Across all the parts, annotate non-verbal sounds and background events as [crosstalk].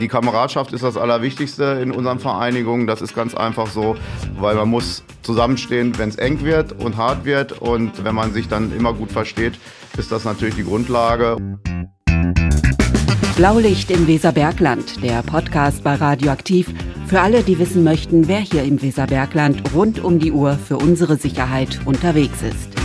Die Kameradschaft ist das Allerwichtigste in unseren Vereinigungen. Das ist ganz einfach so, weil man muss zusammenstehen, wenn es eng wird und hart wird. Und wenn man sich dann immer gut versteht, ist das natürlich die Grundlage. Blaulicht im Weserbergland, der Podcast bei Radioaktiv. Für alle, die wissen möchten, wer hier im Weserbergland rund um die Uhr für unsere Sicherheit unterwegs ist.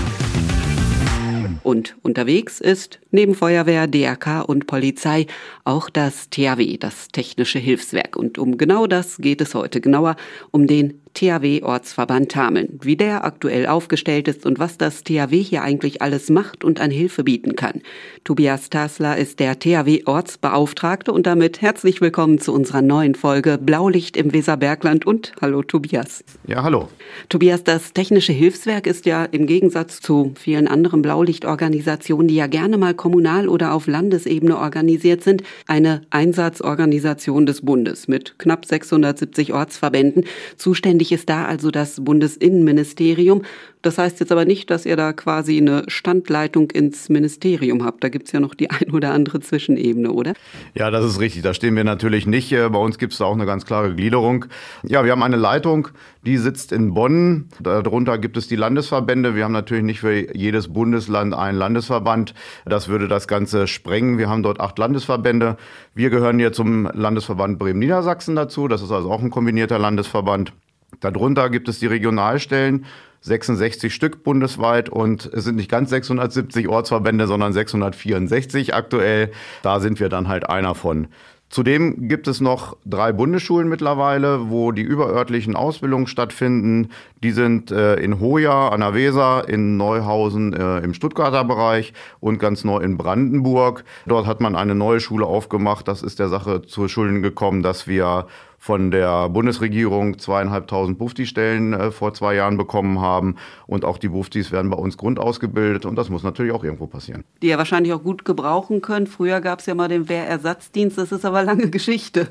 Und unterwegs ist neben Feuerwehr, DRK und Polizei auch das THW, das Technische Hilfswerk. Und um genau das geht es heute, genauer um den THW-Ortsverband Tameln, wie der aktuell aufgestellt ist und was das THW hier eigentlich alles macht und an Hilfe bieten kann. Tobias Tasler ist der THW-Ortsbeauftragte und damit herzlich willkommen zu unserer neuen Folge Blaulicht im Weserbergland und hallo Tobias. Ja, hallo. Tobias, das Technische Hilfswerk ist ja im Gegensatz zu vielen anderen Blaulichtorganisationen, die ja gerne mal kommunal oder auf Landesebene organisiert sind, eine Einsatzorganisation des Bundes mit knapp 670 Ortsverbänden, zuständig Zuständig ist da also das Bundesinnenministerium. Das heißt jetzt aber nicht, dass ihr da quasi eine Standleitung ins Ministerium habt. Da gibt es ja noch die [laughs] ein oder andere Zwischenebene, oder? Ja, das ist richtig. Da stehen wir natürlich nicht. Äh, bei uns gibt es da auch eine ganz klare Gliederung. Ja, wir haben eine Leitung, die sitzt in Bonn. Darunter gibt es die Landesverbände. Wir haben natürlich nicht für jedes Bundesland einen Landesverband. Das würde das Ganze sprengen. Wir haben dort acht Landesverbände. Wir gehören hier zum Landesverband Bremen-Niedersachsen dazu. Das ist also auch ein kombinierter Landesverband. Darunter gibt es die Regionalstellen, 66 Stück bundesweit und es sind nicht ganz 670 Ortsverbände, sondern 664 aktuell. Da sind wir dann halt einer von. Zudem gibt es noch drei Bundesschulen mittlerweile, wo die überörtlichen Ausbildungen stattfinden. Die sind äh, in Hoja an der Weser, in Neuhausen äh, im Stuttgarter Bereich und ganz neu in Brandenburg. Dort hat man eine neue Schule aufgemacht. Das ist der Sache zur Schulden gekommen, dass wir von der Bundesregierung zweieinhalbtausend Bufti-Stellen äh, vor zwei Jahren bekommen haben. Und auch die Buftis werden bei uns grundausgebildet. Und das muss natürlich auch irgendwo passieren. Die ihr wahrscheinlich auch gut gebrauchen könnt. Früher gab es ja mal den Wehrersatzdienst. Das ist aber lange [laughs] Geschichte.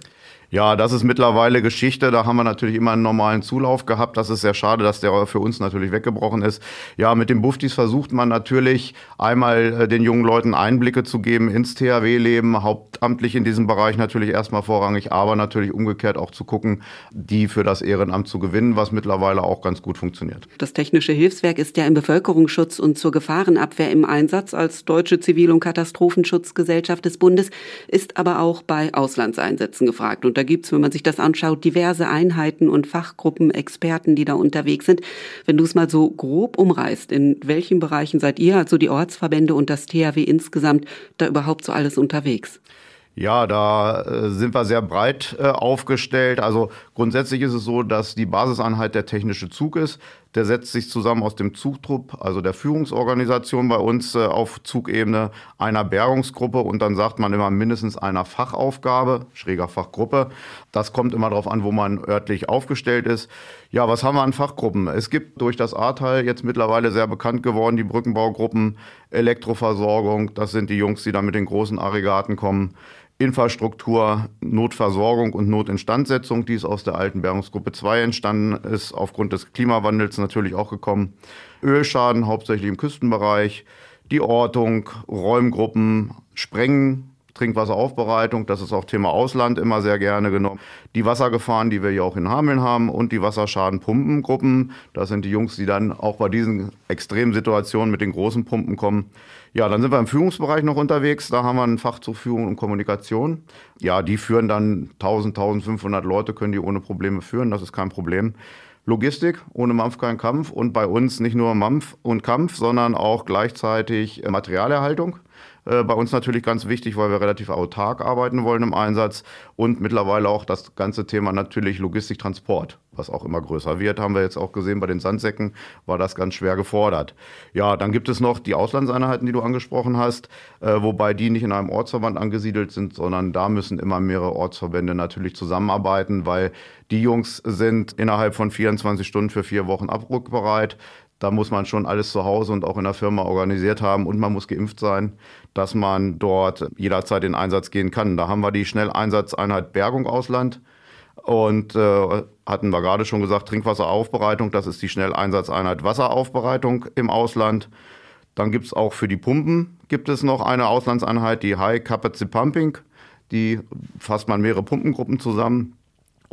Ja, das ist mittlerweile Geschichte. Da haben wir natürlich immer einen normalen Zulauf gehabt. Das ist sehr schade, dass der für uns natürlich weggebrochen ist. Ja, mit den Buftis versucht man natürlich einmal äh, den jungen Leuten Einblicke zu geben ins THW-Leben, hauptamtlich in diesem Bereich natürlich erstmal vorrangig, aber natürlich umgekehrt auch zu gucken, die für das Ehrenamt zu gewinnen, was mittlerweile auch ganz gut funktioniert. Das Technische Hilfswerk ist ja im Bevölkerungsschutz und zur Gefahrenabwehr im Einsatz als Deutsche Zivil- und Katastrophenschutzgesellschaft des Bundes, ist aber auch bei Auslandseinsätzen gefragt. Und gibt es, wenn man sich das anschaut, diverse Einheiten und Fachgruppen, Experten, die da unterwegs sind. Wenn du es mal so grob umreißt, in welchen Bereichen seid ihr, also die Ortsverbände und das THW insgesamt, da überhaupt so alles unterwegs? Ja, da äh, sind wir sehr breit äh, aufgestellt. Also grundsätzlich ist es so, dass die Basiseinheit der technische Zug ist. Der setzt sich zusammen aus dem Zugtrupp, also der Führungsorganisation bei uns äh, auf Zugebene, einer Bergungsgruppe und dann sagt man immer mindestens einer Fachaufgabe, schräger Fachgruppe. Das kommt immer darauf an, wo man örtlich aufgestellt ist. Ja, was haben wir an Fachgruppen? Es gibt durch das Ahrtal jetzt mittlerweile sehr bekannt geworden, die Brückenbaugruppen, Elektroversorgung, das sind die Jungs, die da mit den großen Aggregaten kommen. Infrastruktur, Notversorgung und Notinstandsetzung, die ist aus der alten Bergungsgruppe 2 entstanden ist, aufgrund des Klimawandels natürlich auch gekommen. Ölschaden hauptsächlich im Küstenbereich, die Ortung, Räumgruppen, Sprengen, Trinkwasseraufbereitung, das ist auch Thema Ausland immer sehr gerne genommen. Die Wassergefahren, die wir hier auch in Hameln haben und die Wasserschadenpumpengruppen, das sind die Jungs, die dann auch bei diesen extremen Situationen mit den großen Pumpen kommen. Ja, dann sind wir im Führungsbereich noch unterwegs, da haben wir ein Fach zur Führung und Kommunikation. Ja, die führen dann 1000, 1500 Leute, können die ohne Probleme führen, das ist kein Problem. Logistik, ohne Mampf kein Kampf und bei uns nicht nur Mampf und Kampf, sondern auch gleichzeitig Materialerhaltung. Äh, bei uns natürlich ganz wichtig, weil wir relativ autark arbeiten wollen im Einsatz und mittlerweile auch das ganze Thema natürlich Logistik, Transport, was auch immer größer wird, haben wir jetzt auch gesehen bei den Sandsäcken, war das ganz schwer gefordert. Ja, dann gibt es noch die Auslandseinheiten, die du angesprochen hast, äh, wobei die nicht in einem Ortsverband angesiedelt sind, sondern da müssen immer mehrere Ortsverbände natürlich zusammenarbeiten, weil die Jungs sind innerhalb von 24 Stunden für vier Wochen abrückbereit. Da muss man schon alles zu Hause und auch in der Firma organisiert haben und man muss geimpft sein, dass man dort jederzeit in Einsatz gehen kann. Da haben wir die Schnelleinsatzeinheit Bergung Ausland und äh, hatten wir gerade schon gesagt, Trinkwasseraufbereitung, das ist die Schnelleinsatzeinheit Wasseraufbereitung im Ausland. Dann gibt es auch für die Pumpen gibt es noch eine Auslandseinheit, die High Capacity Pumping. Die fasst man mehrere Pumpengruppen zusammen.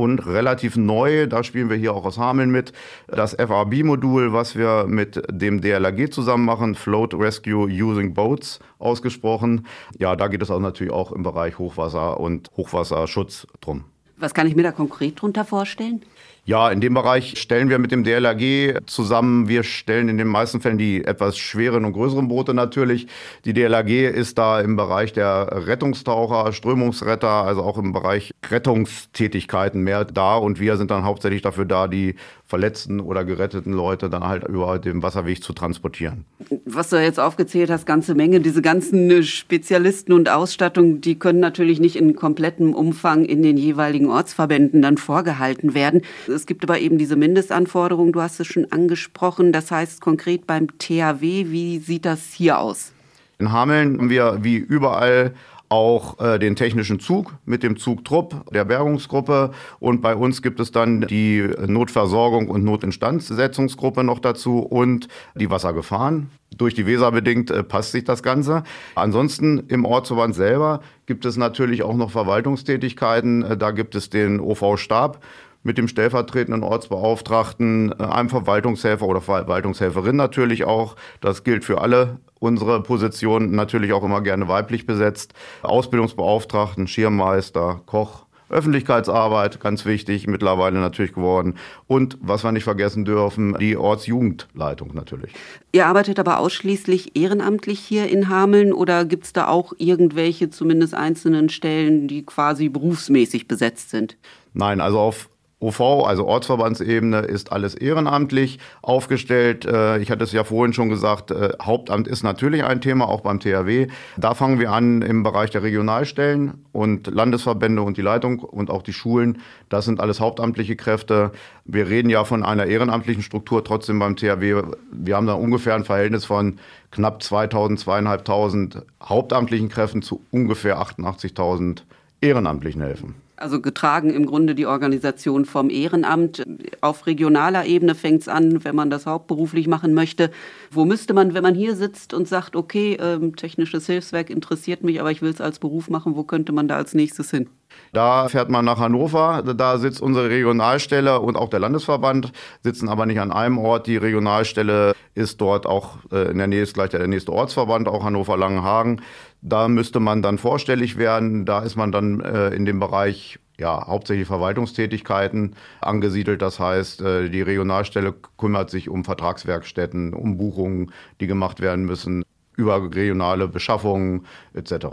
Und relativ neu, da spielen wir hier auch aus Hameln mit, das FRB-Modul, was wir mit dem DLRG zusammen machen, Float Rescue Using Boats ausgesprochen. Ja, da geht es auch natürlich auch im Bereich Hochwasser und Hochwasserschutz drum. Was kann ich mir da konkret darunter vorstellen? Ja, in dem Bereich stellen wir mit dem DLRG zusammen. Wir stellen in den meisten Fällen die etwas schweren und größeren Boote natürlich. Die DLRG ist da im Bereich der Rettungstaucher, Strömungsretter, also auch im Bereich Rettungstätigkeiten mehr da. Und wir sind dann hauptsächlich dafür da, die verletzten oder geretteten Leute dann halt über den Wasserweg zu transportieren. Was du jetzt aufgezählt hast, ganze Menge, diese ganzen Spezialisten und Ausstattung, die können natürlich nicht in komplettem Umfang in den jeweiligen Ortsverbänden dann vorgehalten werden. Es gibt aber eben diese Mindestanforderungen, du hast es schon angesprochen. Das heißt konkret beim THW, wie sieht das hier aus? In Hameln haben wir wie überall auch äh, den technischen Zug mit dem Zugtrupp der Bergungsgruppe und bei uns gibt es dann die Notversorgung und Notinstandsetzungsgruppe noch dazu und die Wassergefahren. Durch die Weser bedingt äh, passt sich das Ganze. Ansonsten im Ortsverband selber gibt es natürlich auch noch Verwaltungstätigkeiten. Äh, da gibt es den OV-Stab mit dem stellvertretenden Ortsbeauftragten, äh, einem Verwaltungshelfer oder Verwaltungshelferin natürlich auch. Das gilt für alle unsere Positionen, natürlich auch immer gerne weiblich besetzt. Ausbildungsbeauftragten, Schirmmeister, Koch, Öffentlichkeitsarbeit, ganz wichtig, mittlerweile natürlich geworden. Und was wir nicht vergessen dürfen, die Ortsjugendleitung natürlich. Ihr arbeitet aber ausschließlich ehrenamtlich hier in Hameln oder gibt es da auch irgendwelche, zumindest einzelnen Stellen, die quasi berufsmäßig besetzt sind? Nein, also auf OV, also Ortsverbandsebene, ist alles ehrenamtlich aufgestellt. Äh, ich hatte es ja vorhin schon gesagt, äh, Hauptamt ist natürlich ein Thema, auch beim THW. Da fangen wir an im Bereich der Regionalstellen und Landesverbände und die Leitung und auch die Schulen. Das sind alles hauptamtliche Kräfte. Wir reden ja von einer ehrenamtlichen Struktur trotzdem beim THW. Wir haben da ungefähr ein Verhältnis von knapp 2000, 2500 hauptamtlichen Kräften zu ungefähr 88.000 ehrenamtlichen Helfen. Also getragen im Grunde die Organisation vom Ehrenamt. Auf regionaler Ebene fängt es an, wenn man das hauptberuflich machen möchte. Wo müsste man, wenn man hier sitzt und sagt, okay, ähm, technisches Hilfswerk interessiert mich, aber ich will es als Beruf machen, wo könnte man da als nächstes hin? Da fährt man nach Hannover, da sitzt unsere Regionalstelle und auch der Landesverband, sitzen aber nicht an einem Ort. Die Regionalstelle ist dort auch äh, in der Nähe, ist gleich der nächste Ortsverband, auch Hannover-Langenhagen. Da müsste man dann vorstellig werden. Da ist man dann äh, in dem Bereich ja, hauptsächlich Verwaltungstätigkeiten angesiedelt. Das heißt, äh, die Regionalstelle kümmert sich um Vertragswerkstätten, um Buchungen, die gemacht werden müssen, über regionale Beschaffungen etc.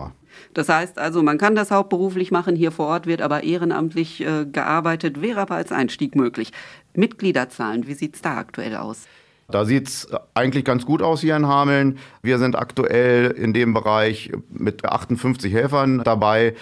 Das heißt also, man kann das hauptberuflich machen, hier vor Ort wird aber ehrenamtlich äh, gearbeitet, wäre aber als Einstieg möglich. Mitgliederzahlen, wie sieht es da aktuell aus? Da sieht es eigentlich ganz gut aus hier in Hameln. Wir sind aktuell in dem Bereich mit 58 Helfern dabei.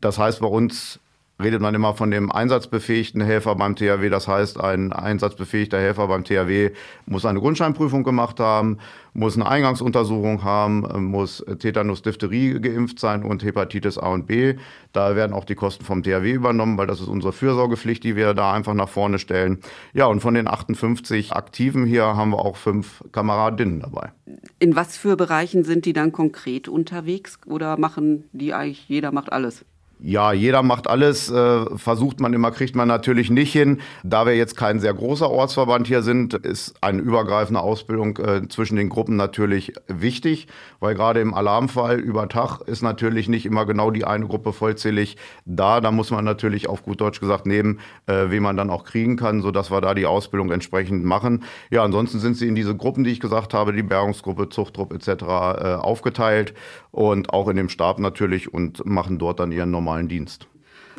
Das heißt, bei uns redet man immer von dem einsatzbefähigten Helfer beim THW. Das heißt, ein einsatzbefähigter Helfer beim THW muss eine Grundscheinprüfung gemacht haben, muss eine Eingangsuntersuchung haben, muss Tetanus, Diphtherie geimpft sein und Hepatitis A und B. Da werden auch die Kosten vom THW übernommen, weil das ist unsere Fürsorgepflicht, die wir da einfach nach vorne stellen. Ja, und von den 58 Aktiven hier haben wir auch fünf Kameradinnen dabei. In was für Bereichen sind die dann konkret unterwegs oder machen die eigentlich, jeder macht alles? Ja, jeder macht alles, äh, versucht man immer, kriegt man natürlich nicht hin. Da wir jetzt kein sehr großer Ortsverband hier sind, ist eine übergreifende Ausbildung äh, zwischen den Gruppen natürlich wichtig, weil gerade im Alarmfall über Tag ist natürlich nicht immer genau die eine Gruppe vollzählig da. Da muss man natürlich auf gut Deutsch gesagt nehmen, äh, wen man dann auch kriegen kann, sodass wir da die Ausbildung entsprechend machen. Ja, ansonsten sind sie in diese Gruppen, die ich gesagt habe, die Bergungsgruppe, Zuchttrupp etc. Äh, aufgeteilt und auch in dem Stab natürlich und machen dort dann ihren normalen normalen Dienst.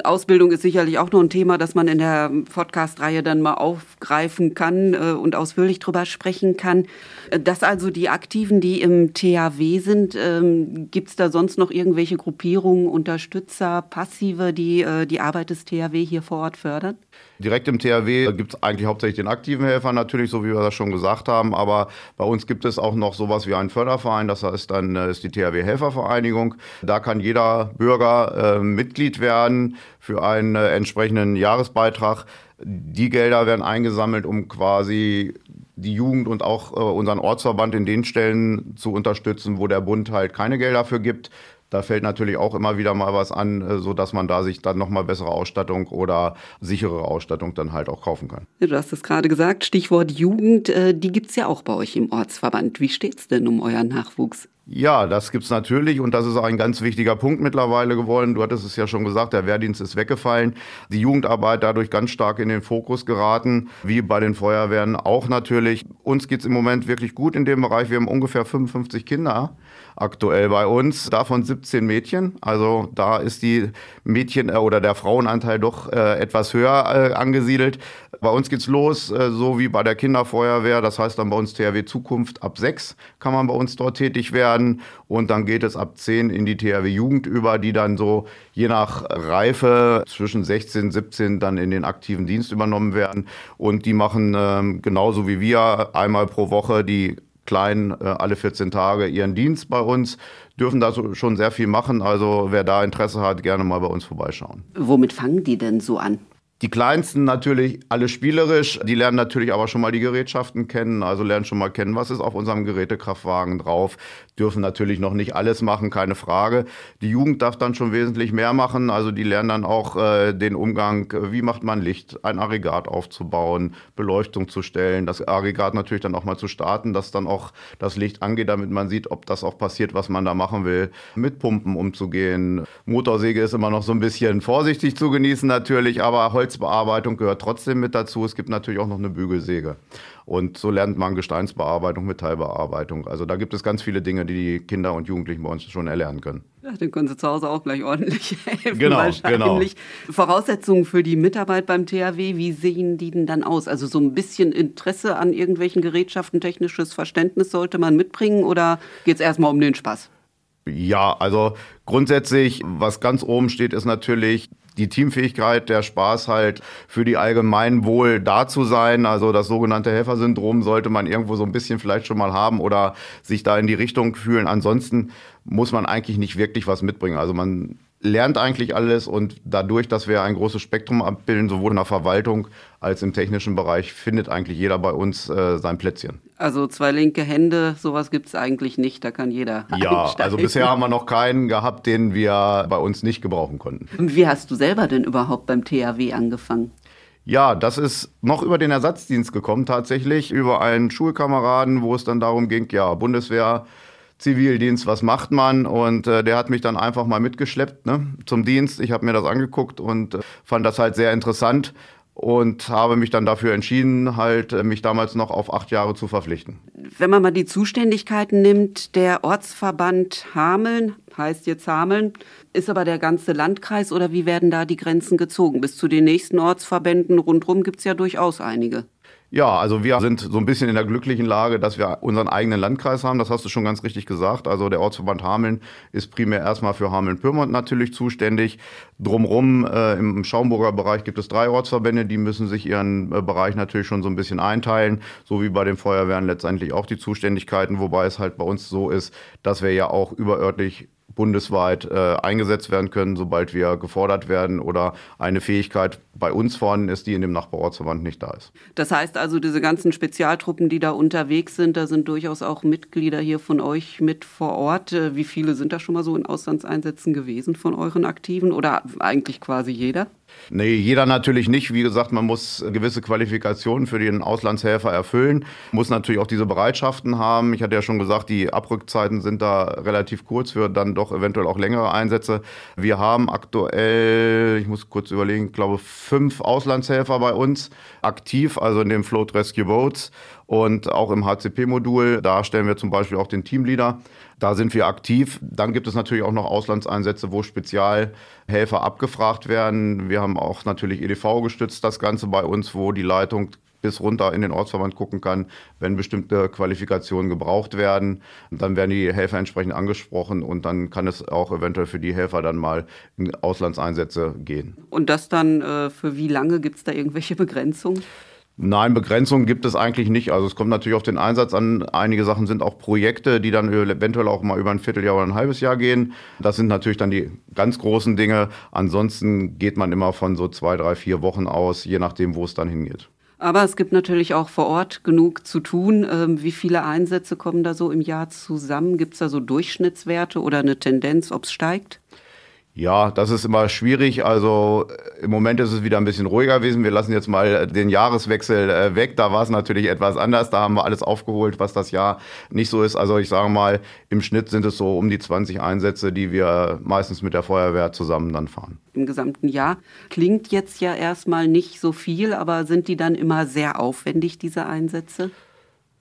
Ausbildung ist sicherlich auch noch ein Thema, das man in der Podcast-Reihe dann mal aufgreifen kann äh, und ausführlich drüber sprechen kann. Äh, dass also die Aktiven, die im THW sind, ähm, gibt es da sonst noch irgendwelche Gruppierungen, Unterstützer, Passive, die äh, die Arbeit des THW hier vor Ort fördern? Direkt im THW gibt es eigentlich hauptsächlich den aktiven Helfer natürlich, so wie wir das schon gesagt haben. Aber bei uns gibt es auch noch sowas wie einen Förderverein, das heißt dann ist die THW Helfervereinigung. Da kann jeder Bürger äh, Mitglied werden für einen äh, entsprechenden Jahresbeitrag. Die Gelder werden eingesammelt, um quasi die Jugend und auch äh, unseren Ortsverband in den Stellen zu unterstützen, wo der Bund halt keine Gelder für gibt. Da fällt natürlich auch immer wieder mal was an, äh, sodass man da sich dann nochmal bessere Ausstattung oder sichere Ausstattung dann halt auch kaufen kann. Du hast es gerade gesagt, Stichwort Jugend, äh, die gibt es ja auch bei euch im Ortsverband. Wie steht es denn um euren Nachwuchs? Ja, das gibt's natürlich und das ist auch ein ganz wichtiger Punkt mittlerweile geworden. Du hattest es ja schon gesagt, der Wehrdienst ist weggefallen. Die Jugendarbeit dadurch ganz stark in den Fokus geraten, wie bei den Feuerwehren auch natürlich. Uns geht's im Moment wirklich gut in dem Bereich. Wir haben ungefähr 55 Kinder aktuell bei uns, davon 17 Mädchen. Also da ist die Mädchen- äh, oder der Frauenanteil doch äh, etwas höher äh, angesiedelt. Bei uns geht's los, äh, so wie bei der Kinderfeuerwehr. Das heißt dann bei uns THW Zukunft ab 6 kann man bei uns dort tätig werden. Und dann geht es ab 10 in die THW Jugend über, die dann so je nach Reife zwischen 16, 17 dann in den aktiven Dienst übernommen werden. Und die machen ähm, genauso wie wir einmal pro Woche die Kleinen äh, alle 14 Tage ihren Dienst bei uns, dürfen da schon sehr viel machen. Also wer da Interesse hat, gerne mal bei uns vorbeischauen. Womit fangen die denn so an? Die Kleinsten natürlich alle spielerisch, die lernen natürlich aber schon mal die Gerätschaften kennen, also lernen schon mal kennen, was ist auf unserem Gerätekraftwagen drauf, dürfen natürlich noch nicht alles machen, keine Frage. Die Jugend darf dann schon wesentlich mehr machen, also die lernen dann auch äh, den Umgang, wie macht man Licht, ein Aggregat aufzubauen, Beleuchtung zu stellen, das Aggregat natürlich dann auch mal zu starten, dass dann auch das Licht angeht, damit man sieht, ob das auch passiert, was man da machen will, mit Pumpen umzugehen. Motorsäge ist immer noch so ein bisschen vorsichtig zu genießen natürlich, aber Holz Holzbearbeitung gehört trotzdem mit dazu. Es gibt natürlich auch noch eine Bügelsäge. Und so lernt man Gesteinsbearbeitung, Metallbearbeitung. Also da gibt es ganz viele Dinge, die die Kinder und Jugendlichen bei uns schon erlernen können. Ja, dann können sie zu Hause auch gleich ordentlich [laughs] helfen. Genau, wahrscheinlich. Genau. Voraussetzungen für die Mitarbeit beim THW, wie sehen die denn dann aus? Also so ein bisschen Interesse an irgendwelchen Gerätschaften, technisches Verständnis sollte man mitbringen oder geht es erstmal um den Spaß? Ja, also grundsätzlich, was ganz oben steht, ist natürlich die Teamfähigkeit, der Spaß halt für die Allgemeinwohl da zu sein. Also das sogenannte Helfersyndrom sollte man irgendwo so ein bisschen vielleicht schon mal haben oder sich da in die Richtung fühlen. Ansonsten muss man eigentlich nicht wirklich was mitbringen. Also man lernt eigentlich alles und dadurch, dass wir ein großes Spektrum abbilden, sowohl in der Verwaltung als im technischen Bereich, findet eigentlich jeder bei uns äh, sein Plätzchen. Also zwei linke Hände, sowas gibt es eigentlich nicht, da kann jeder. Ja, einsteigen. also bisher haben wir noch keinen gehabt, den wir bei uns nicht gebrauchen konnten. Wie hast du selber denn überhaupt beim THW angefangen? Ja, das ist noch über den Ersatzdienst gekommen, tatsächlich, über einen Schulkameraden, wo es dann darum ging, ja, Bundeswehr, Zivildienst, was macht man? Und äh, der hat mich dann einfach mal mitgeschleppt ne, zum Dienst. Ich habe mir das angeguckt und äh, fand das halt sehr interessant und habe mich dann dafür entschieden, halt äh, mich damals noch auf acht Jahre zu verpflichten. Wenn man mal die Zuständigkeiten nimmt, der Ortsverband Hameln, heißt jetzt Hameln, ist aber der ganze Landkreis oder wie werden da die Grenzen gezogen? Bis zu den nächsten Ortsverbänden rundherum gibt es ja durchaus einige. Ja, also wir sind so ein bisschen in der glücklichen Lage, dass wir unseren eigenen Landkreis haben. Das hast du schon ganz richtig gesagt. Also der Ortsverband Hameln ist primär erstmal für Hameln-Pyrmont natürlich zuständig. Drumrum äh, im Schaumburger Bereich gibt es drei Ortsverbände, die müssen sich ihren äh, Bereich natürlich schon so ein bisschen einteilen, so wie bei den Feuerwehren letztendlich auch die Zuständigkeiten, wobei es halt bei uns so ist, dass wir ja auch überörtlich bundesweit äh, eingesetzt werden können, sobald wir gefordert werden oder eine Fähigkeit bei uns vorhanden ist, die in dem Nachbarortsverband nicht da ist. Das heißt also, diese ganzen Spezialtruppen, die da unterwegs sind, da sind durchaus auch Mitglieder hier von euch mit vor Ort. Äh, wie viele sind da schon mal so in Auslandseinsätzen gewesen von euren Aktiven oder eigentlich quasi jeder? Nee, jeder natürlich nicht. Wie gesagt, man muss gewisse Qualifikationen für den Auslandshelfer erfüllen, muss natürlich auch diese Bereitschaften haben. Ich hatte ja schon gesagt, die Abrückzeiten sind da relativ kurz für dann doch eventuell auch längere Einsätze. Wir haben aktuell, ich muss kurz überlegen, ich glaube fünf Auslandshelfer bei uns aktiv, also in dem Float Rescue Boats und auch im HCP-Modul. Da stellen wir zum Beispiel auch den Teamleader. Da sind wir aktiv. Dann gibt es natürlich auch noch Auslandseinsätze, wo Spezialhelfer abgefragt werden. Wir haben auch natürlich EDV gestützt, das Ganze bei uns, wo die Leitung bis runter in den Ortsverband gucken kann, wenn bestimmte Qualifikationen gebraucht werden. Dann werden die Helfer entsprechend angesprochen und dann kann es auch eventuell für die Helfer dann mal in Auslandseinsätze gehen. Und das dann äh, für wie lange? Gibt es da irgendwelche Begrenzungen? Nein, Begrenzungen gibt es eigentlich nicht. Also es kommt natürlich auf den Einsatz an. Einige Sachen sind auch Projekte, die dann eventuell auch mal über ein Vierteljahr oder ein halbes Jahr gehen. Das sind natürlich dann die ganz großen Dinge. Ansonsten geht man immer von so zwei, drei, vier Wochen aus, je nachdem, wo es dann hingeht. Aber es gibt natürlich auch vor Ort genug zu tun. Ähm, wie viele Einsätze kommen da so im Jahr zusammen? Gibt es da so Durchschnittswerte oder eine Tendenz, ob es steigt? Ja, das ist immer schwierig. Also äh, im Moment ist es wieder ein bisschen ruhiger gewesen. Wir lassen jetzt mal den Jahreswechsel äh, weg. Da war es natürlich etwas anders. Da haben wir alles aufgeholt, was das Jahr nicht so ist. Also ich sage mal, im Schnitt sind es so um die 20 Einsätze, die wir meistens mit der Feuerwehr zusammen dann fahren. Im gesamten Jahr klingt jetzt ja erstmal nicht so viel, aber sind die dann immer sehr aufwendig, diese Einsätze?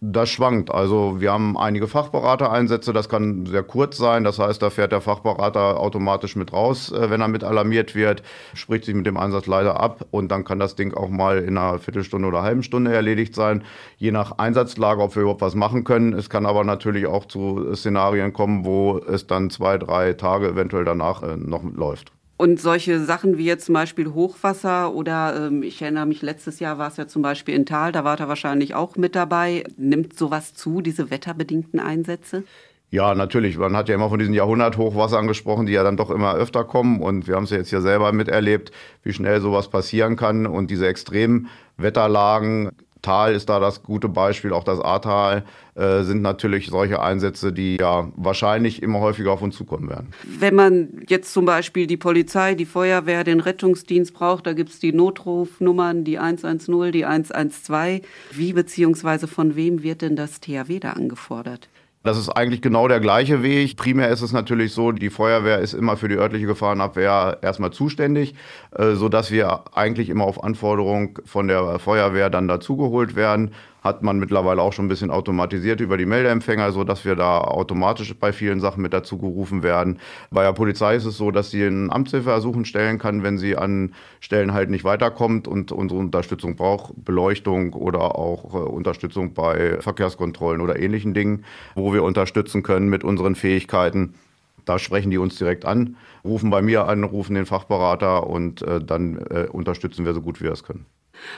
Das schwankt. Also wir haben einige Fachberatereinsätze, das kann sehr kurz sein. Das heißt, da fährt der Fachberater automatisch mit raus, äh, wenn er mit alarmiert wird, spricht sich mit dem Einsatzleiter ab und dann kann das Ding auch mal in einer Viertelstunde oder halben Stunde erledigt sein, je nach Einsatzlage, ob wir überhaupt was machen können. Es kann aber natürlich auch zu Szenarien kommen, wo es dann zwei, drei Tage eventuell danach äh, noch läuft. Und solche Sachen wie jetzt zum Beispiel Hochwasser oder ähm, ich erinnere mich, letztes Jahr war es ja zum Beispiel in Tal, da war er wahrscheinlich auch mit dabei. Nimmt sowas zu, diese wetterbedingten Einsätze? Ja, natürlich. Man hat ja immer von diesen Jahrhunderthochwassern gesprochen, die ja dann doch immer öfter kommen. Und wir haben es ja jetzt hier selber miterlebt, wie schnell sowas passieren kann. Und diese extremen Wetterlagen Tal ist da das gute Beispiel, auch das Ahrtal äh, sind natürlich solche Einsätze, die ja wahrscheinlich immer häufiger auf uns zukommen werden. Wenn man jetzt zum Beispiel die Polizei, die Feuerwehr, den Rettungsdienst braucht, da gibt es die Notrufnummern, die 110, die 112. Wie bzw. von wem wird denn das THW da angefordert? Das ist eigentlich genau der gleiche Weg. Primär ist es natürlich so, die Feuerwehr ist immer für die örtliche Gefahrenabwehr erstmal zuständig, äh, sodass wir eigentlich immer auf Anforderung von der Feuerwehr dann dazugeholt werden hat man mittlerweile auch schon ein bisschen automatisiert über die Meldeempfänger, sodass wir da automatisch bei vielen Sachen mit dazu gerufen werden. Bei der Polizei ist es so, dass sie einen Amtshilfeersuchen stellen kann, wenn sie an Stellen halt nicht weiterkommt und unsere Unterstützung braucht, Beleuchtung oder auch äh, Unterstützung bei Verkehrskontrollen oder ähnlichen Dingen, wo wir unterstützen können mit unseren Fähigkeiten. Da sprechen die uns direkt an, rufen bei mir an, rufen den Fachberater und äh, dann äh, unterstützen wir so gut wir es können.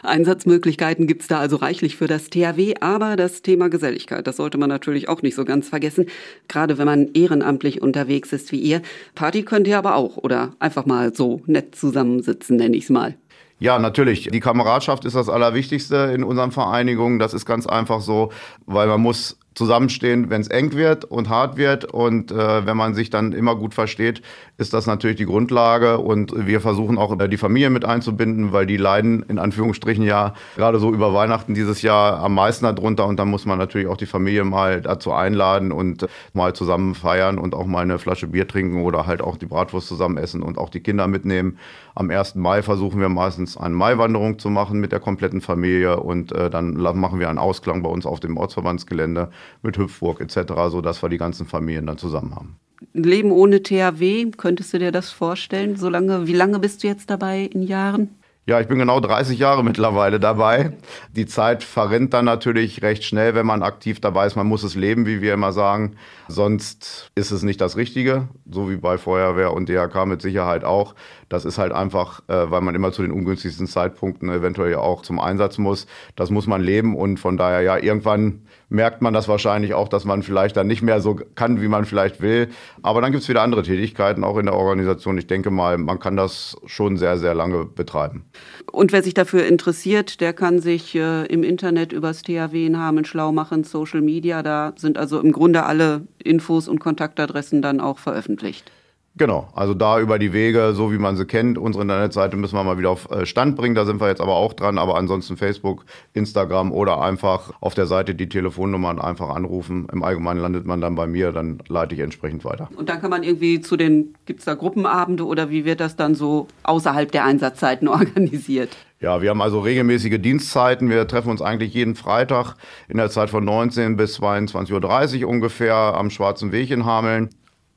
Einsatzmöglichkeiten gibt es da also reichlich für das THW, aber das Thema Geselligkeit, das sollte man natürlich auch nicht so ganz vergessen, gerade wenn man ehrenamtlich unterwegs ist wie ihr. Party könnt ihr aber auch oder einfach mal so nett zusammensitzen, nenne ich es mal. Ja, natürlich. Die Kameradschaft ist das Allerwichtigste in unseren Vereinigungen. Das ist ganz einfach so, weil man muss zusammenstehen, wenn es eng wird und hart wird. Und äh, wenn man sich dann immer gut versteht, ist das natürlich die Grundlage. Und wir versuchen auch äh, die Familie mit einzubinden, weil die leiden in Anführungsstrichen ja gerade so über Weihnachten dieses Jahr am meisten darunter. Und dann muss man natürlich auch die Familie mal dazu einladen und mal zusammen feiern und auch mal eine Flasche Bier trinken oder halt auch die Bratwurst zusammen essen und auch die Kinder mitnehmen. Am 1. Mai versuchen wir meistens eine Maiwanderung zu machen mit der kompletten Familie und äh, dann machen wir einen Ausklang bei uns auf dem Ortsverbandsgelände mit Hüpfburg etc., sodass wir die ganzen Familien dann zusammen haben. Leben ohne THW, könntest du dir das vorstellen? So lange, wie lange bist du jetzt dabei in Jahren? Ja, ich bin genau 30 Jahre mittlerweile dabei. Die Zeit verrinnt dann natürlich recht schnell, wenn man aktiv dabei ist. Man muss es leben, wie wir immer sagen. Sonst ist es nicht das Richtige, so wie bei Feuerwehr und DRK mit Sicherheit auch. Das ist halt einfach, äh, weil man immer zu den ungünstigsten Zeitpunkten eventuell auch zum Einsatz muss. Das muss man leben und von daher ja, irgendwann merkt man das wahrscheinlich auch, dass man vielleicht dann nicht mehr so kann, wie man vielleicht will. Aber dann gibt es wieder andere Tätigkeiten auch in der Organisation. Ich denke mal, man kann das schon sehr, sehr lange betreiben. Und wer sich dafür interessiert, der kann sich äh, im Internet übers THW in Hameln schlau machen, Social Media. Da sind also im Grunde alle Infos und Kontaktadressen dann auch veröffentlicht. Genau, also da über die Wege, so wie man sie kennt. Unsere Internetseite müssen wir mal wieder auf äh, Stand bringen, da sind wir jetzt aber auch dran. Aber ansonsten Facebook, Instagram oder einfach auf der Seite die Telefonnummern einfach anrufen. Im Allgemeinen landet man dann bei mir, dann leite ich entsprechend weiter. Und dann kann man irgendwie zu den, gibt es da Gruppenabende oder wie wird das dann so außerhalb der Einsatzzeiten [laughs] organisiert? Ja, wir haben also regelmäßige Dienstzeiten. Wir treffen uns eigentlich jeden Freitag in der Zeit von 19 bis 22.30 Uhr ungefähr am Schwarzen Weg in Hameln.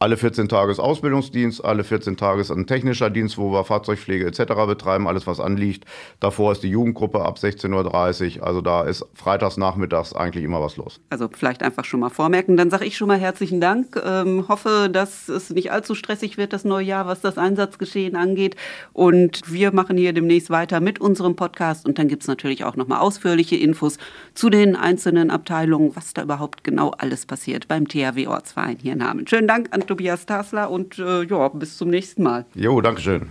Alle 14 Tage ist Ausbildungsdienst, alle 14 Tage ist ein technischer Dienst, wo wir Fahrzeugpflege etc. betreiben, alles was anliegt. Davor ist die Jugendgruppe ab 16.30 Uhr. Also da ist freitags nachmittags eigentlich immer was los. Also vielleicht einfach schon mal vormerken. Dann sage ich schon mal herzlichen Dank. Ähm, hoffe, dass es nicht allzu stressig wird, das neue Jahr, was das Einsatzgeschehen angeht. Und wir machen hier demnächst weiter mit unserem Podcast. Und dann gibt es natürlich auch nochmal ausführliche Infos zu den einzelnen Abteilungen, was da überhaupt genau alles passiert beim THW Ortsverein hier in Hameln. Schönen Dank an Tobias Tasler und äh, ja, bis zum nächsten Mal. Jo, Dankeschön.